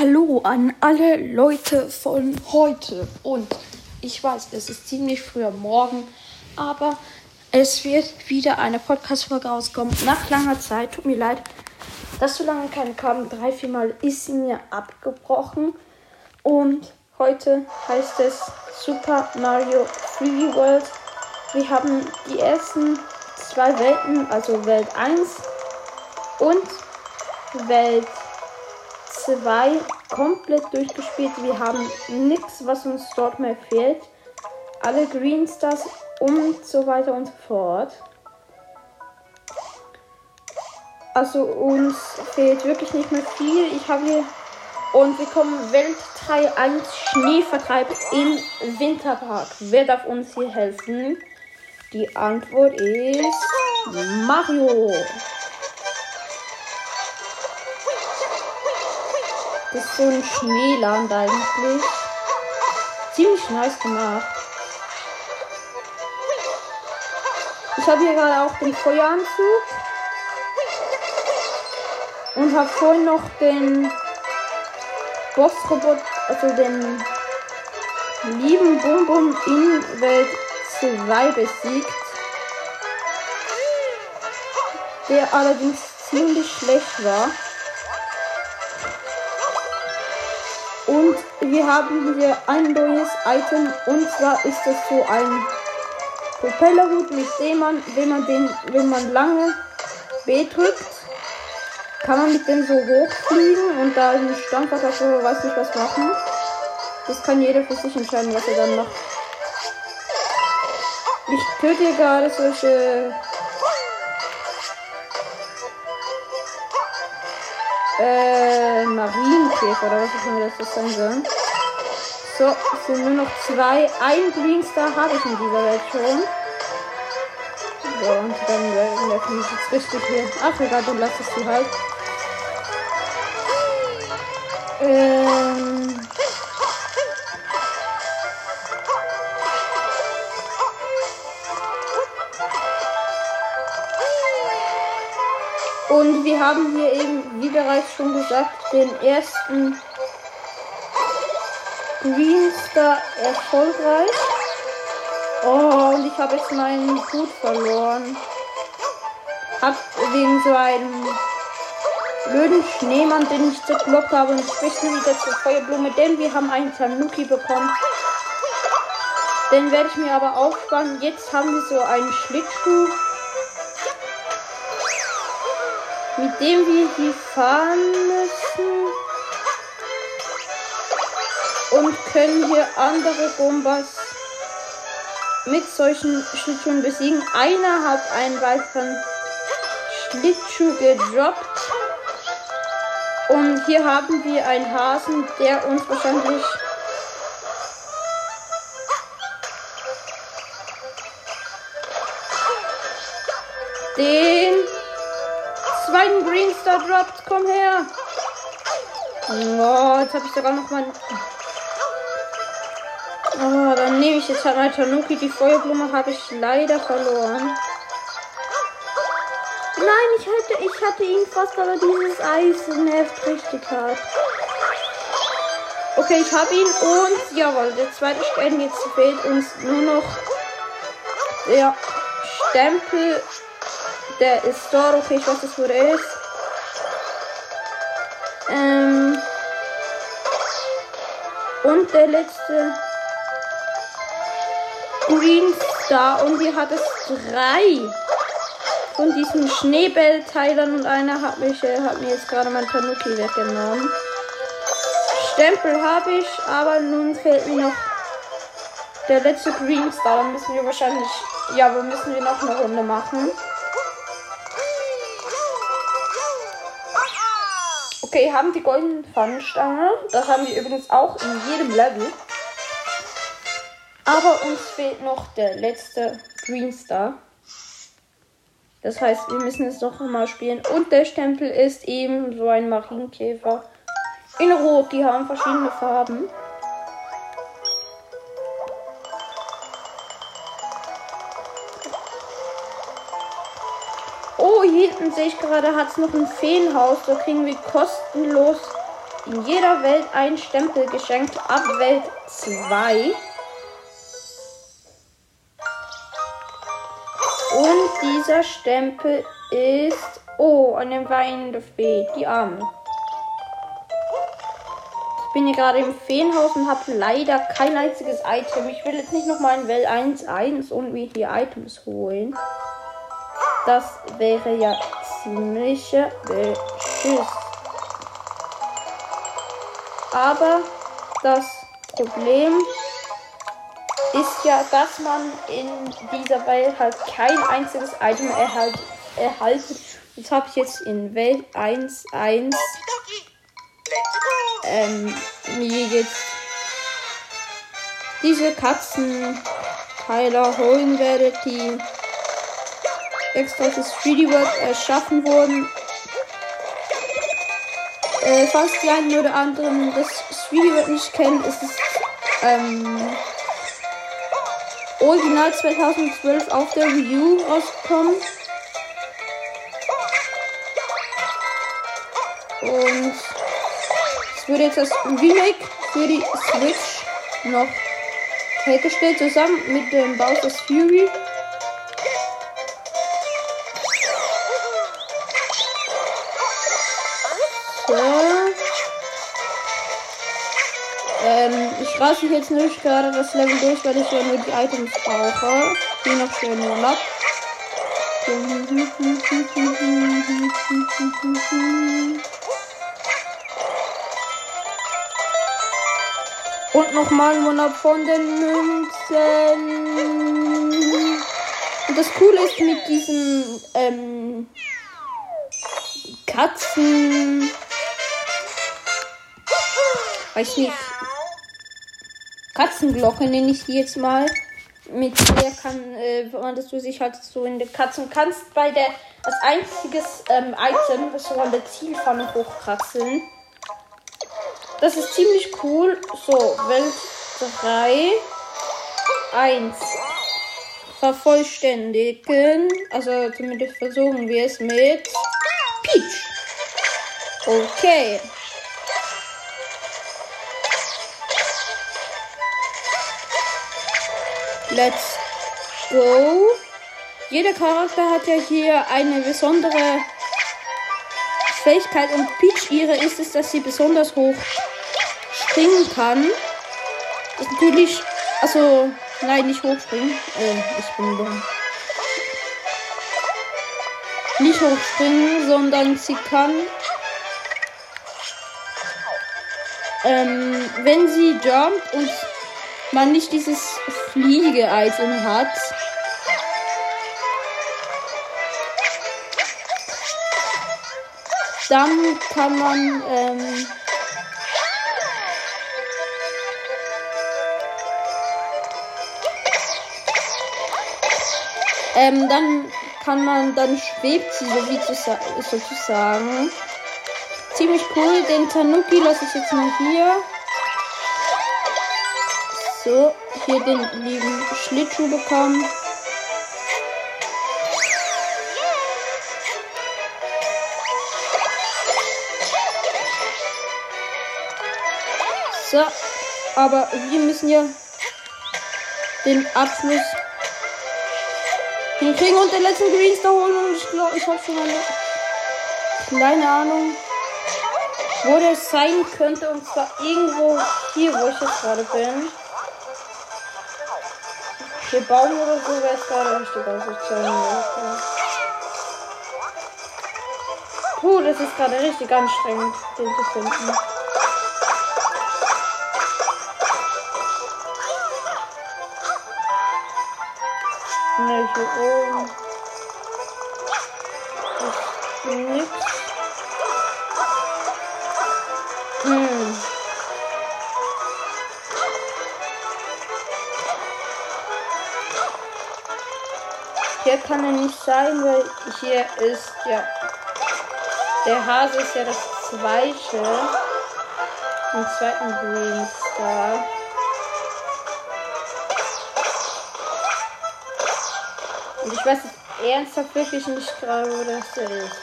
Hallo an alle Leute von heute. Und ich weiß, es ist ziemlich früh am Morgen, aber es wird wieder eine Podcast-Folge rauskommen. Nach langer Zeit. Tut mir leid, dass so lange keine kam. Drei, vier Mal ist sie mir abgebrochen. Und heute heißt es Super Mario 3D World. Wir haben die ersten zwei Welten, also Welt 1 und Welt 2 komplett durchgespielt. Wir haben nichts, was uns dort mehr fehlt. Alle Green Stars und so weiter und so fort. Also uns fehlt wirklich nicht mehr viel. Ich habe hier und wir kommen Welt 3 1 Schneevertreib im Winterpark. Wer darf uns hier helfen? Die Antwort ist Mario. Das ist so ein Schneeland eigentlich. Ziemlich nice gemacht. Ich habe hier gerade auch den Feueranzug. Und habe vorhin noch den Bossrobot, also den lieben Bum in Welt 2 besiegt. Der allerdings ziemlich schlecht war. Wir haben hier ein neues Item und zwar ist es so ein Propellerhut, mit dem man, wenn man den, wenn man lange B drückt, kann man mit dem so hochfliegen und da ein Stampfattacke weiß nicht was machen. Das kann jeder für sich entscheiden, was er dann macht. Ich töte gerade solche äh, Marienkäfer oder was auch immer das sein soll. So, es sind nur noch zwei. Ein Greenstar habe ich in dieser Welt schon. So, und dann werfen ich jetzt richtig hier. Ach egal, dann lass es sie halt. Ähm. Und wir haben hier eben, bereits schon gesagt, den ersten Greenstar erfolgreich. Oh, und ich habe jetzt meinen Hut verloren. Hab wegen so einem blöden Schneemann, den ich zerkloppt habe. Und ich wechsle wieder zur Feuerblume, denn wir haben einen Tanuki bekommen. Den werde ich mir aber aufsparen. Jetzt haben wir so einen Schlittschuh. Mit dem wir hier fahren müssen. Und können hier andere Bombas mit solchen Schlittschuhen besiegen. Einer hat einen weiteren Schlittschuh gedroppt. Und hier haben wir einen Hasen, der uns wahrscheinlich den Green Star droppt. Komm her. Oh, jetzt habe ich sogar noch mal. Oh, dann nehme ich jetzt halt mal Tanuki. Die Feuerblume habe ich leider verloren. Nein, ich hatte, ich hatte ihn fast, aber dieses Eis nervt richtig hart. Okay, ich habe ihn und jawohl, der zweite Stern jetzt fehlt uns nur noch der Stempel der ist dort. Okay, ich weiß nicht, wo der ist. Ähm. Und der letzte Green Star. Und die hat es drei von diesen Schneebellteilern. Und einer hat, mich, äh, hat mir jetzt gerade mein Tanuki weggenommen. Stempel habe ich, aber nun fehlt mir noch der letzte Green Star. Dann müssen wir wahrscheinlich. Ja, wir müssen wir noch eine Runde machen. Okay, haben die goldenen Pfannenstange. Das haben wir übrigens auch in jedem Level. Aber uns fehlt noch der letzte Green Star. Das heißt, wir müssen es noch mal spielen. Und der Stempel ist eben so ein Marienkäfer. In Rot, die haben verschiedene Farben. Sehe ich gerade, hat es noch ein Feenhaus. Da kriegen wir kostenlos in jeder Welt ein Stempel geschenkt ab Welt 2. Und dieser Stempel ist. Oh, eine weinende Fee, die Arme. Ich bin hier gerade im Feenhaus und habe leider kein einziges Item. Ich will jetzt nicht nochmal in Welt 1.1 und mir hier Items holen. Das wäre ja ziemlicher Beschiss. Aber das Problem ist ja, dass man in dieser Welt halt kein einziges Item erhalt, erhalten. Das habe ich jetzt in Welt 1.1 ähm, mir jetzt diese Katzenteile holen werde, die extra fürs 3D World erschaffen wurden. Äh, falls die einen oder anderen das 3D World nicht kennen, ist es ähm, Original 2012 auf der Wii U rausgekommen. Und es wurde jetzt das Remake für die Switch noch hergestellt, zusammen mit dem Bowser's Fury. Ähm, ich jetzt nicht gerade das Level durch, weil ich ja nur die Items brauche. Die noch schön nur ab. Und nochmal ein Monat von den Münzen. Und das Coole ist mit diesen ähm, Katzen. Weiß nicht. Katzenglocke nenne ich die jetzt mal. Mit der kann, äh, man das du sich halt so in den Katzen kannst bei der als einziges ähm, Item, das so an der Zielpfanne hochkratzeln. Das ist ziemlich cool. So, Welt 3. 1. Vervollständigen. Also zumindest versuchen wir es mit Peach. Okay. Let's go. Jeder Charakter hat ja hier eine besondere Fähigkeit und Peach ihre ist es, dass sie besonders hoch springen kann. Ist natürlich. Also, nein, nicht hochspringen. Äh, ich bin dumm. Nicht hochspringen, sondern sie kann. Ähm, wenn sie jumpt und man nicht dieses Fliege-Item hat, dann kann man ähm, ähm, dann kann man, dann schwebt sie so wie zu, sozusagen. Ziemlich cool. Den Tanuki lasse ich jetzt mal hier. So, hier den lieben Schlittschuh bekommen. So, aber wir müssen ja den Abschluss hinkriegen und den letzten Greenstar holen. Und ich glaube, ich habe schon eine kleine Ahnung, wo der sein könnte. Und zwar irgendwo hier, wo ich jetzt gerade bin. Hier bauen oder so wäre es gerade richtig aus. Puh, das ist gerade richtig anstrengend, den zu finden. Ne, hier oben. Ist nix. Hm. Hier kann er nicht sein, weil hier ist ja. Der Hase ist ja das zweite. Im zweiten Green Star. Und ich weiß ernsthaft wirklich nicht gerade, wo das ist.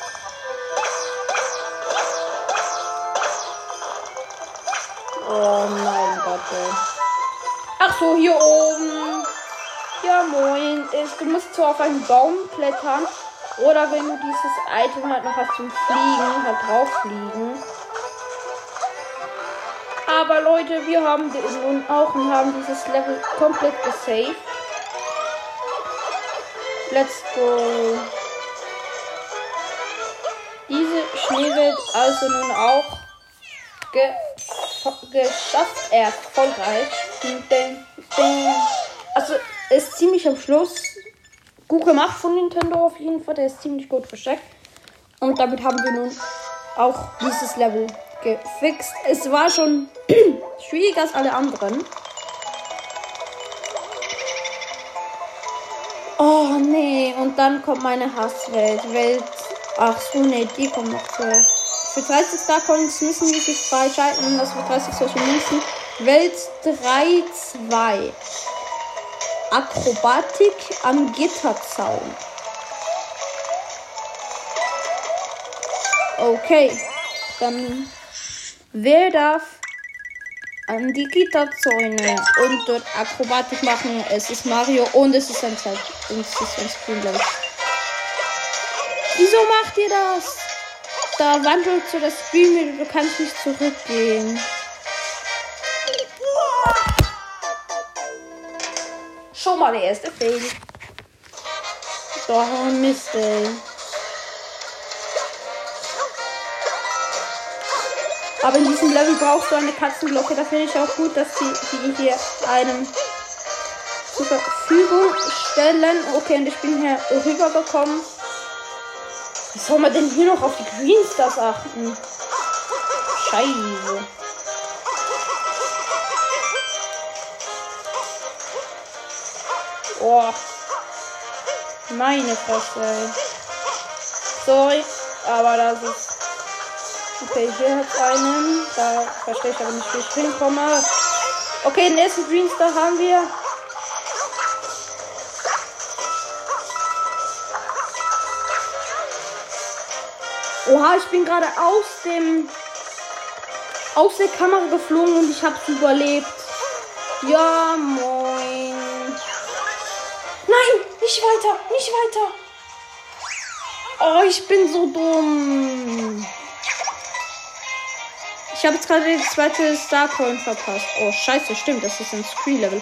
Oh mein Gott, ey. Ach so, hier oben. Ja, moin. Du musst so auf einen Baum klettern. Oder wenn du dieses Item halt noch hast zum Fliegen, halt drauf fliegen. Aber Leute, wir haben nun auch und haben dieses Level komplett gesaved. Let's go. Diese Schneewelt also nun auch ge geschafft erfolgreich. Also ist ziemlich am Schluss gut gemacht von Nintendo auf jeden Fall. Der ist ziemlich gut versteckt. Und damit haben wir nun auch dieses Level gefixt. Es war schon schwieriger als alle anderen. Oh nee, und dann kommt meine Hasswelt. Welt. Ach so, nee, die kommt noch zuerst. Für 30 Star Coins müssen wir sich freischalten. Das für 30 Social Münzen. Welt 3-2. Akrobatik am Gitterzaun. Okay, dann wer darf an die Gitterzäune und dort Akrobatik machen? Es ist Mario und es ist ein Zeit. Und es ist ein ich. Wieso macht ihr das? Da wandelt zu das Spiel, du kannst nicht zurückgehen. Schon mal der erste Fail. Doch, Mist, ey. Aber in diesem Level brauchst du eine Katzenglocke. Da finde ich auch gut, dass sie die hier einem zur Verfügung stellen. Okay, und ich bin hier rübergekommen. Wie soll man denn hier noch auf die Greenstars achten? Scheiße. Oh. Meine Fresse. Sorry, aber das ist. Okay, hier hat einen. Da verstehe ich aber nicht, wie ich hinkomme. Okay, den ersten Greenstar haben wir. Oha, ich bin gerade aus dem aus der Kamera geflogen und ich hab's überlebt. Ja, moin. Nein, nicht weiter, nicht weiter. Oh, ich bin so dumm. Ich habe jetzt gerade das zweite Starcoin verpasst. Oh, scheiße, stimmt, das ist ein Screen-Level.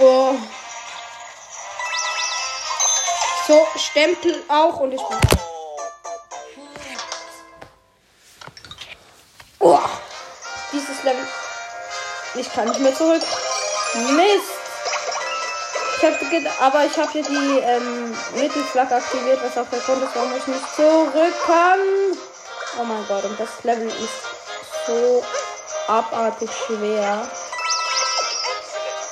Oh. So, Stempel auch und ich bin. Oh. Dieses Level. Ich kann nicht mehr zurück. Mist. Ich hab, aber ich habe hier die ähm, Mittelflagge aktiviert, was auch der Grund ist, warum ich nicht zurück kann. Oh mein Gott, und das Level ist so abartig schwer.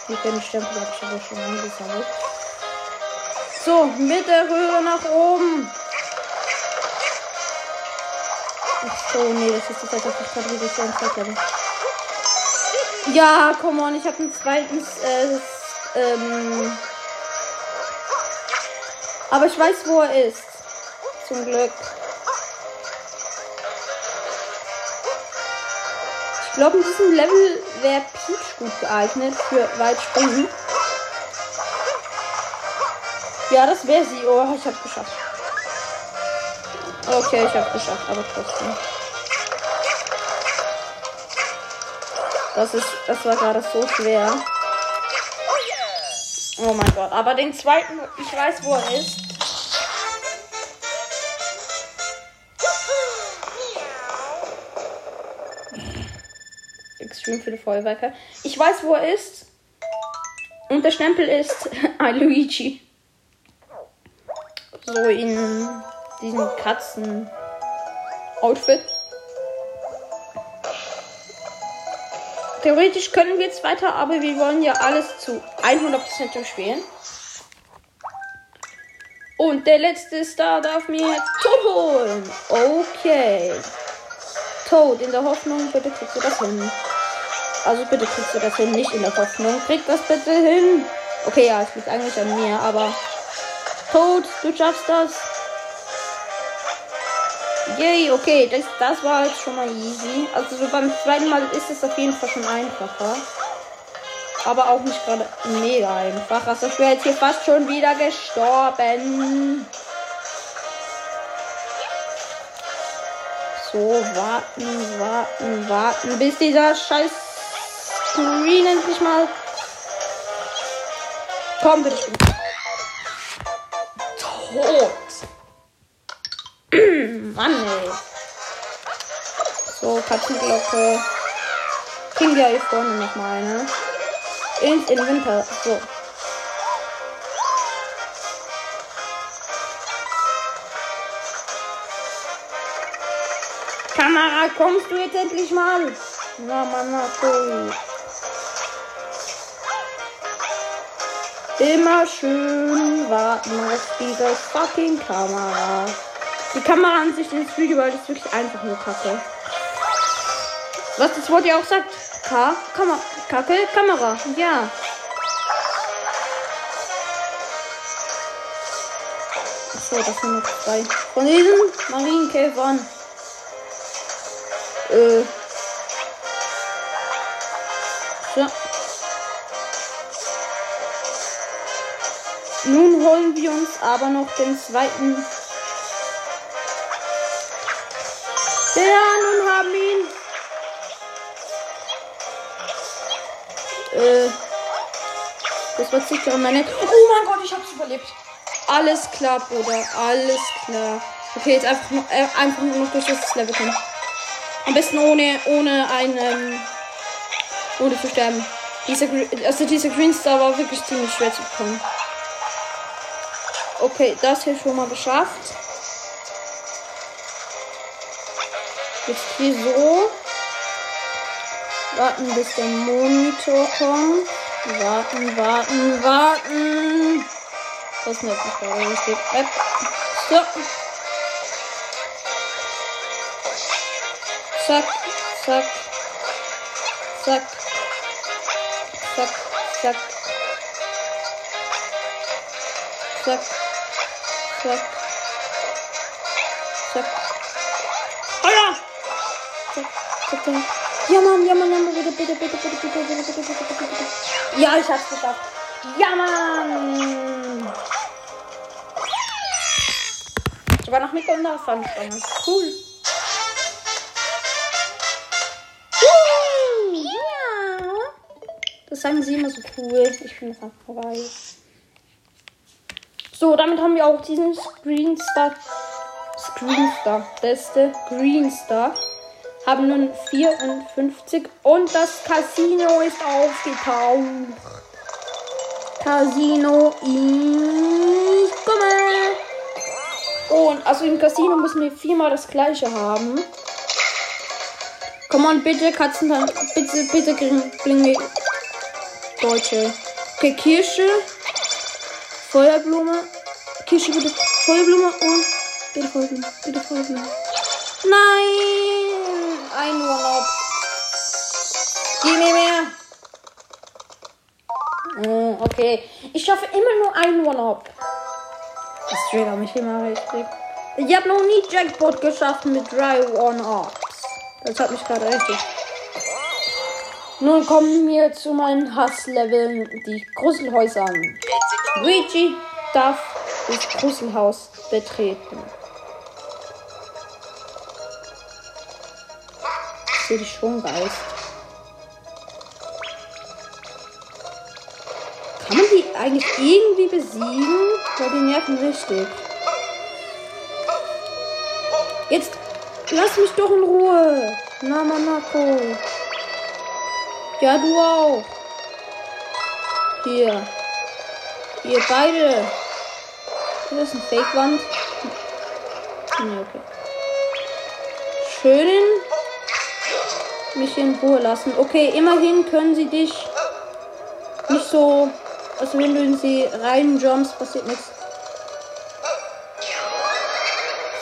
Die können Stempel habe ich aber schon eingesammelt. So, mit der Röhre nach oben. So, nee, das ist das, was ich gerade wieder so entdecke. Ja, come on, ich habe einen zweiten, äh, ähm, aber ich weiß, wo er ist. Zum Glück. Ich glaube, in diesem Level wäre Peach gut geeignet für Weitspringen. Ja, das wäre sie. Oh, ich hab's geschafft. Okay, ich hab's geschafft, aber trotzdem. Das ist, das war gerade so schwer. Oh mein Gott, aber den zweiten, ich weiß, wo er ist. Extrem viele Feuerwerke. Ich weiß, wo er ist. Und der Stempel ist Luigi. So in diesem Katzen-Outfit. Theoretisch können wir jetzt weiter, aber wir wollen ja alles zu 100% durchspielen. Und der letzte Star darf mir Tod holen. Okay. Tod, in der Hoffnung, bitte kriegst du das hin. Also bitte kriegst du das hin, nicht in der Hoffnung. Krieg das bitte hin. Okay, ja, es liegt eigentlich an mir, aber Tot, du schaffst das. Yay, okay, das, das war jetzt schon mal easy. Also so beim zweiten Mal ist es auf jeden Fall schon einfacher. Aber auch nicht gerade mega einfach. Also ich wäre jetzt hier fast schon wieder gestorben. So, warten, warten, warten, bis dieser scheiß Screen endlich mal. Komm, bitte. Tot. Mann, ey. So, Katzenglocke. Kriegen wir hier vorne nochmal eine. Ins Inventar. So. Kamera, kommst du jetzt endlich mal? Na, Mama, sorry. Immer schön warten auf diese fucking Kamera. Die Kamera an sich ins Video, weil das wirklich einfach nur kacke. Was das Wort ja auch sagt. K, Kamera, kacke, Kamera. Ja. Achso, das sind noch zwei. Von diesen Marienkäfern. Äh. So. Nun holen wir uns aber noch den zweiten. Äh. Das war sicher meine. Oh mein Gott, ich hab's überlebt. Alles klar, Bruder. Alles klar. Okay, jetzt einfach, nur, äh, einfach nur noch durch das Level kommen. Am besten ohne, ohne einen, ähm, ohne zu sterben. Dieser, also dieser Green Star war wirklich ziemlich schwer zu bekommen. Okay, das hier schon mal geschafft. Jetzt hier so. Warten, bis der Monitor kommt. Warten, warten, warten. Das ist nicht, warum steht App. So. Zack, zack, zack, zack, zack, zack, zack, zack. Alter! Zack, zack, zack. Ja, Mann, ja, Mann, ja, Mann, bitte, bitte, bitte, bitte, bitte, bitte, bitte, bitte, bitte, bitte. Ja, ich hab's geschafft. Ja, Mann! Sogar noch mit der Unterfahrenspange. Cool. Das sagen sie immer so cool. Ich finde das einfach geil. So, damit haben wir auch diesen Screenstar. Screenstar. Beste Greenstar. Haben nun 54 und das Casino ist aufgetaucht. Casino, ich komme. Und also im Casino müssen wir viermal das gleiche haben. Komm on, bitte, Katzen, bitte, bitte, bling, Deutsche. Okay, Kirsche. Feuerblume. Kirsche, bitte. Feuerblume und. Bitte Feuerblume. Bitte Feuerblume. Nein! Ein Urlaub. Gib mir mehr. Oh, okay. Ich schaffe immer nur ein One-Up. Das triggert mich immer richtig. Ich habe noch nie Jackpot geschafft mit drei One-Ups. Das hat mich gerade richtig. Nun kommen wir zu meinen Hassleveln, die Gruselhäuser an. Luigi darf das Gruselhaus betreten. Ich sehe dich schon, Geist. Kann man die eigentlich irgendwie besiegen? Weil die nerven richtig. Jetzt lass mich doch in Ruhe. Na, Manako. Ja, du auch. Hier. Ihr beide. Das ist eine Fake-Wand. Nee, okay. Schön mich in Ruhe lassen. Okay, immerhin können sie dich nicht so. Also wenn du in sie rein jumps, passiert nichts.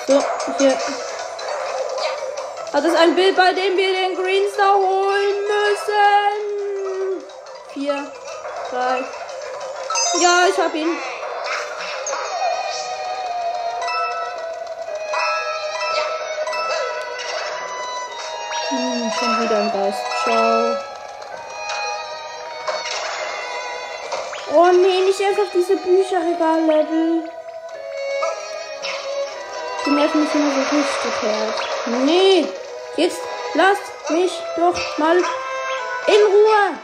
So, hier. Das ist ein Bild, bei dem wir den Green Star holen müssen. Vier, drei. Ja, ich hab ihn. Geist. Ciao. Oh nee, nicht auf diese Bücherregal-Level. Die nerven mich immer so richtig hart. Nee, jetzt lasst mich doch mal in Ruhe.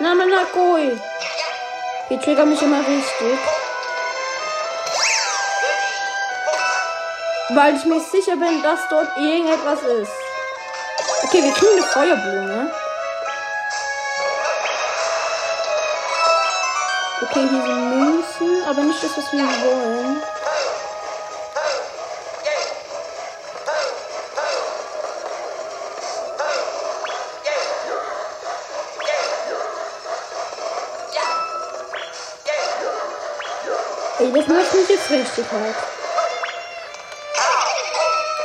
Namanakoi. Die triggern mich immer richtig. Weil ich mir sicher bin, dass dort irgendetwas ist. Okay, wir kriegen eine Feuerblume. Okay, hier sind Münzen, aber nicht das, was wir wollen. Ey, das macht mich jetzt richtig hart.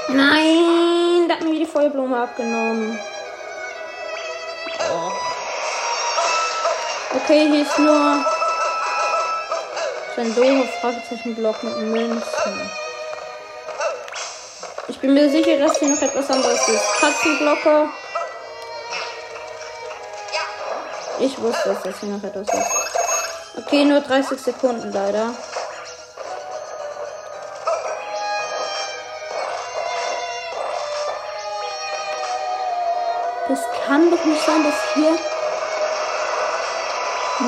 Nein, die Feuerblume abgenommen. Okay, hier ist nur so ein doofer Fragezeichenblock mit Münzen. Ich bin mir sicher, dass hier noch etwas anderes ist. Katzenglocke. Ich wusste, dass hier noch etwas ist. Okay, nur 30 Sekunden leider. Kann doch nicht sein, dass hier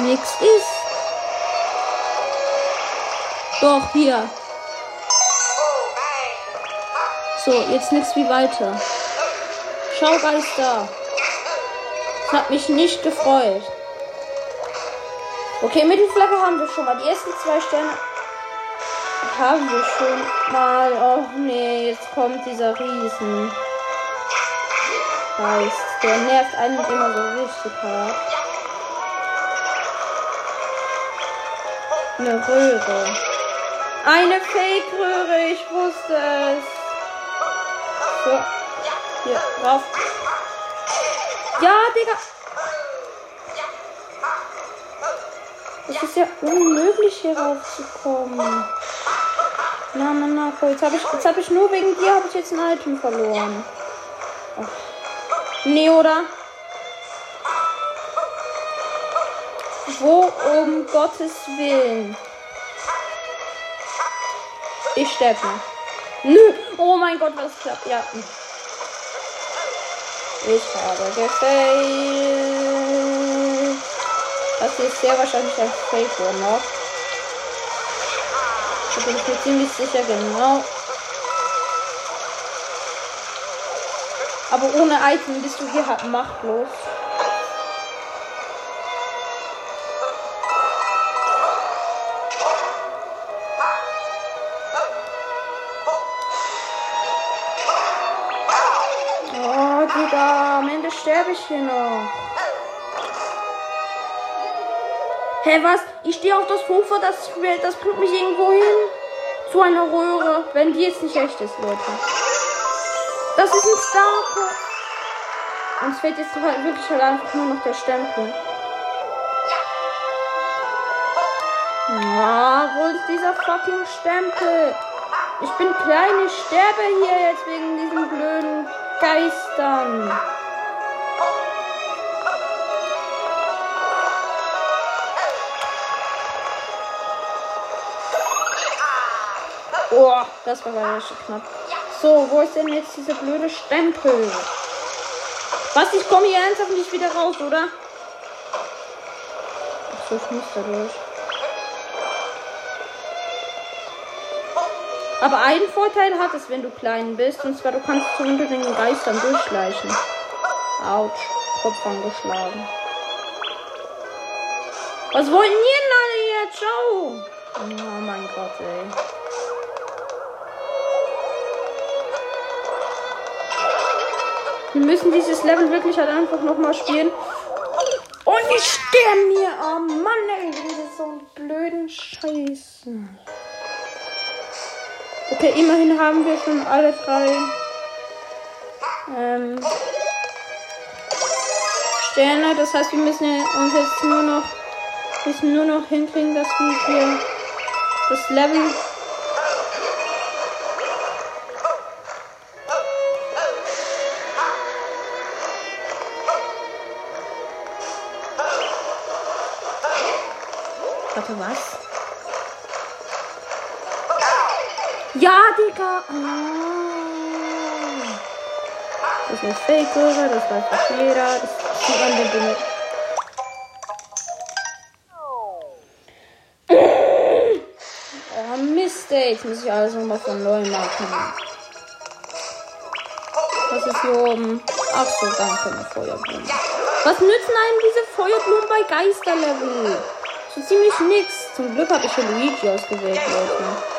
nichts ist. Doch, hier. So, jetzt nichts wie weiter. Schau, Geister. Das hat mich nicht gefreut. Okay, Mittelflagge haben wir schon mal. Die ersten zwei Sterne haben wir schon mal. Oh nee, jetzt kommt dieser Riesen. Geist. Der nervt einen immer so richtig hart. Eine Röhre. Eine Fake-Röhre, ich wusste es. So. Hier, drauf. Ja, Digga. Es ist ja unmöglich hier raufzukommen. Na, na, na. Jetzt habe ich, jetzt hab ich nur wegen dir habe ich jetzt ein Item verloren. Nee, oder? Wo um Gottes Willen? Ich sterbe. Nö. Oh mein Gott, was klappt? Ja. Ich habe gefailt. Das ist sehr wahrscheinlich ein Fake noch. Da bin ich mir ziemlich sicher, genau. Aber ohne Item bist du hier halt machtlos. Oh, Digga, am Ende sterbe ich hier noch. Hä, hey, was? Ich stehe auf das Ufer, das, das bringt mich irgendwo hin. Zu einer Röhre, wenn die jetzt nicht echt ist, Leute. Das ist ein Star. Und es fehlt jetzt halt wirklich halt einfach nur noch der Stempel. Ja, wo ist dieser fucking Stempel? Ich bin klein, ich sterbe hier jetzt wegen diesen blöden Geistern. Oh, das war leider schon knapp. So, wo ist denn jetzt dieser blöde Stempel? Was? Ich komme hier ernsthaft nicht wieder raus, oder? Ach so, ich muss da durch. Aber einen Vorteil hat es, wenn du klein bist. Und zwar, du kannst zu unter den Geistern durchschleichen. Autsch. Kopf angeschlagen. Was wollen ihr denn alle hier? Ciao. Oh mein Gott, ey. Wir müssen dieses Level wirklich halt einfach nochmal spielen. Und ich sterbe mir. Oh Mann, ey. Das so einen blöden Scheiße. Okay, immerhin haben wir schon alle drei ähm, Sterne. Das heißt, wir müssen uns jetzt nur noch müssen nur noch hinkriegen, dass wir hier das Level Ja, Digga. Ah. Das ist eine Fake-Kurve, das weiß doch jeder. Das sieht man den Dinge. Oh Mist, ey. Jetzt muss ich alles nochmal von neu machen. Was ist hier oben? Ach so, danke, eine Feuerblume. Was nützen einem diese Feuerblumen bei Geisterlevel? So ziemlich nix. Zum Glück habe ich hier Luigi ausgewählt, Leute.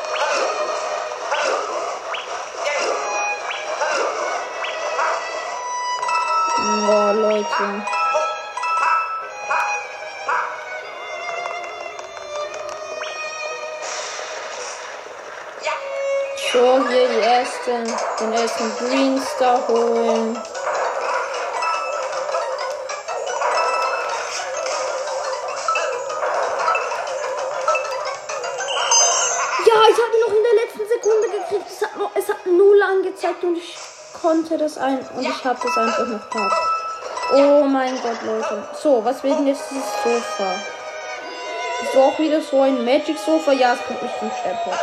Leute. So, hier die ersten, den ersten Green Star holen. Ja, ich habe noch in der letzten Sekunde gekriegt. Es hat, noch, es hat null angezeigt und ich konnte das ein und ich habe das einfach noch gehabt. Oh mein Gott, Leute. So, was wird denn jetzt dieses Sofa? Ist so auch wieder so ein Magic Sofa? Ja, es kommt nicht zum Stempel.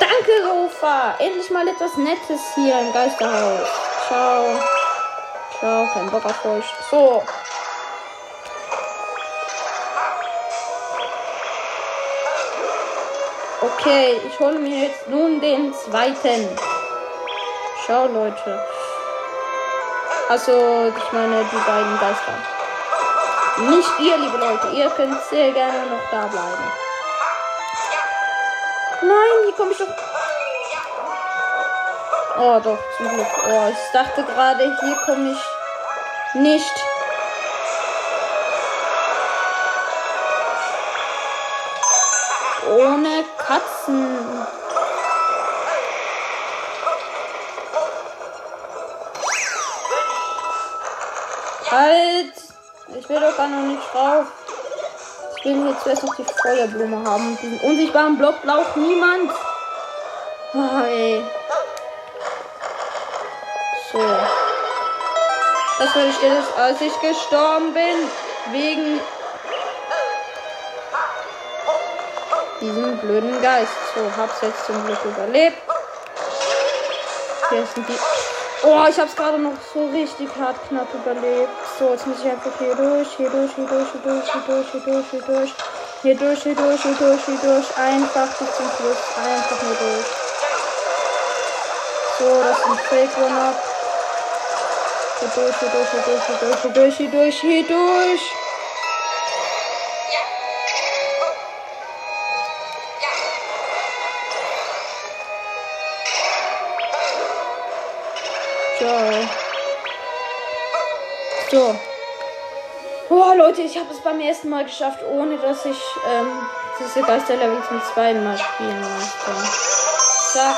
Danke, Sofa. Endlich mal etwas Nettes hier im Geisterhaus. Ciao. Ciao, kein Bock auf euch. So. Okay, ich hole mir jetzt nun den zweiten. Ciao, Leute. Also, ich meine die beiden Geister. Nicht ihr, liebe Leute. Ihr könnt sehr gerne noch da bleiben. Nein, hier komme ich doch. Oh, doch, zum Glück. Oh, ich dachte gerade, hier komme ich nicht. Halt! Ich will doch gar noch nicht drauf. Ich will jetzt zuerst noch die Feuerblume haben. Diesen unsichtbaren Block braucht niemand. Oh, ey. So. Das war die Stelle, als ich gestorben bin. Wegen diesem blöden Geist. So, hab's jetzt zum Glück überlebt. Hier sind die. Oh, ich hab's gerade noch so richtig hart knapp überlebt. So, jetzt muss ich einfach hier durch, hier durch, hier durch, hier durch, hier durch, hier durch, hier durch. Hier durch, hier durch, hier durch, hier durch. Einfach bis zum Schluss. Einfach hier durch. So, das ist ein Fake One-Up. Hier durch, hier durch, hier durch, hier durch, hier durch, hier durch, hier durch. So. Oh, Leute, ich habe es beim ersten Mal geschafft, ohne dass ich ähm, diese Geisterlevel zum zweiten Mal spielen musste. Zack.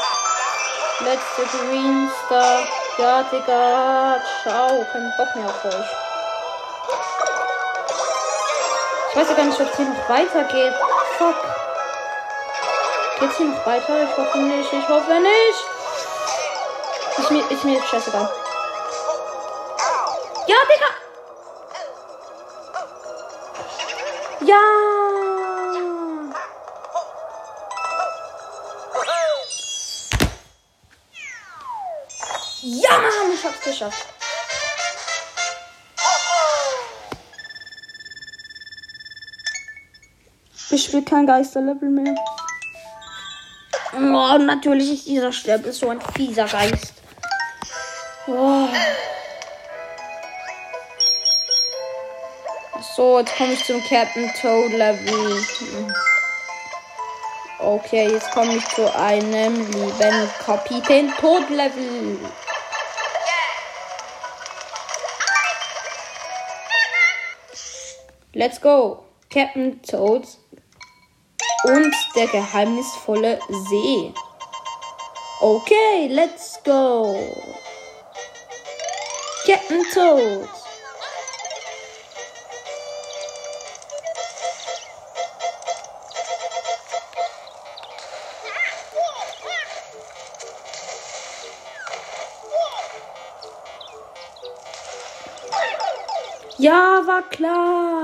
Letzte Green Star. Ja, Digga. Ciao. Kein Bock mehr auf euch. Ich weiß ja gar nicht, ob es hier noch weitergeht. Fuck. Geht's hier noch weiter? Ich hoffe nicht. Ich hoffe nicht. Ist mir, ist mir jetzt scheißegal. Ich spiele kein Geisterlevel mehr. Oh, natürlich ist dieser Stempel so ein fieser Geist. Oh. So, jetzt komme ich zum Captain Toad Level. Okay, jetzt komme ich zu einem lieben Kapitän Toad Level. Let's go. Captain Toad und der geheimnisvolle See. Okay, let's go. Captain Toad. Ja, war klar.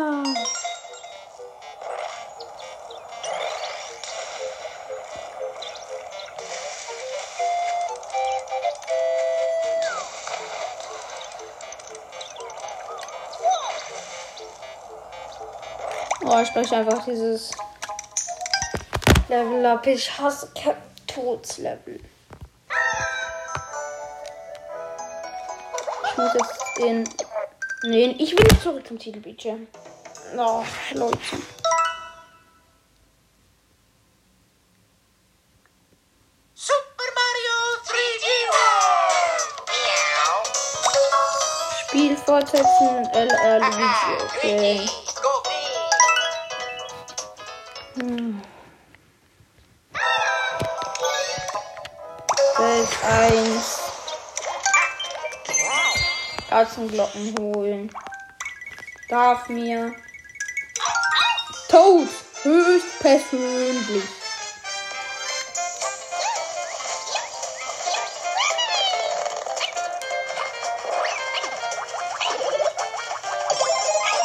Ich spreche einfach dieses Level up. Ich hasse Todslevel. Ich muss jetzt den. Nee, ich will zurück zum Titelbildschirm. Oh, Leute. Super Mario 3D World! Spiel fortsetzen, LR Luigi, okay. Hm. Welt 1. Katzenglocken holen. Darf mir. Toad! Höchstpersönlich.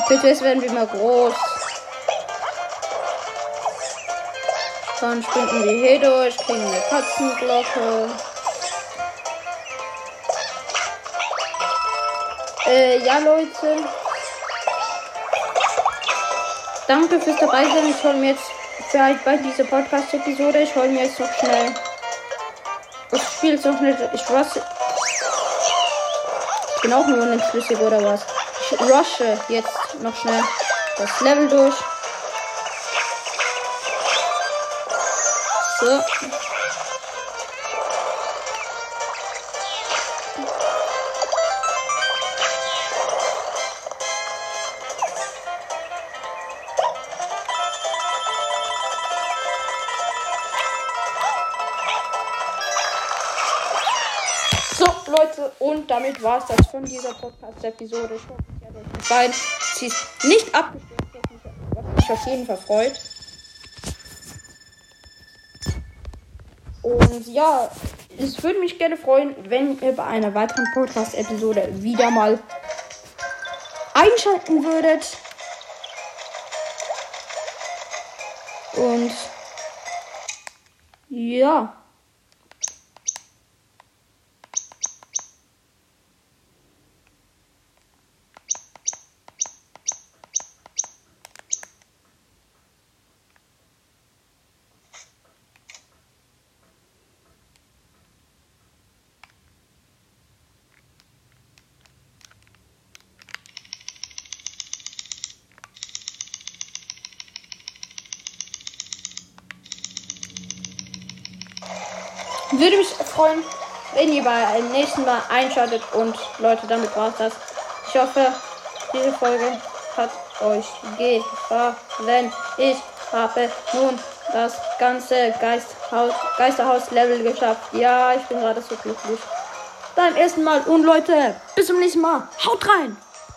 Bitte, jetzt werden wir mal groß. Dann springen wir hier durch, kriegen eine Katzenglocke. Äh, ja, Leute. Danke fürs dabei sein. Ich hole mir jetzt vielleicht bei dieser Podcast-Episode. Ich hole mir jetzt noch schnell. Ich spiele jetzt noch nicht. Ich was. Ich bin auch nur nicht flüssig oder was. Ich rushe jetzt noch schnell das Level durch. So. So, Leute, und damit war es das von dieser Podcast-Episode. Ich hoffe, sie hat euch gefallen. Sie ist nicht abgestürzt, was mich auf jeden Fall freut. Und ja, es würde mich gerne freuen, wenn ihr bei einer weiteren Podcast-Episode wieder mal einschalten würdet. Und ja. Würde mich freuen, wenn ihr beim nächsten Mal einschaltet. Und Leute, damit war's das. Ich hoffe, diese Folge hat euch gefallen. Ich habe nun das ganze Geisthaus, Geisterhaus-Level geschafft. Ja, ich bin gerade so glücklich. Beim ersten Mal. Und Leute, bis zum nächsten Mal. Haut rein!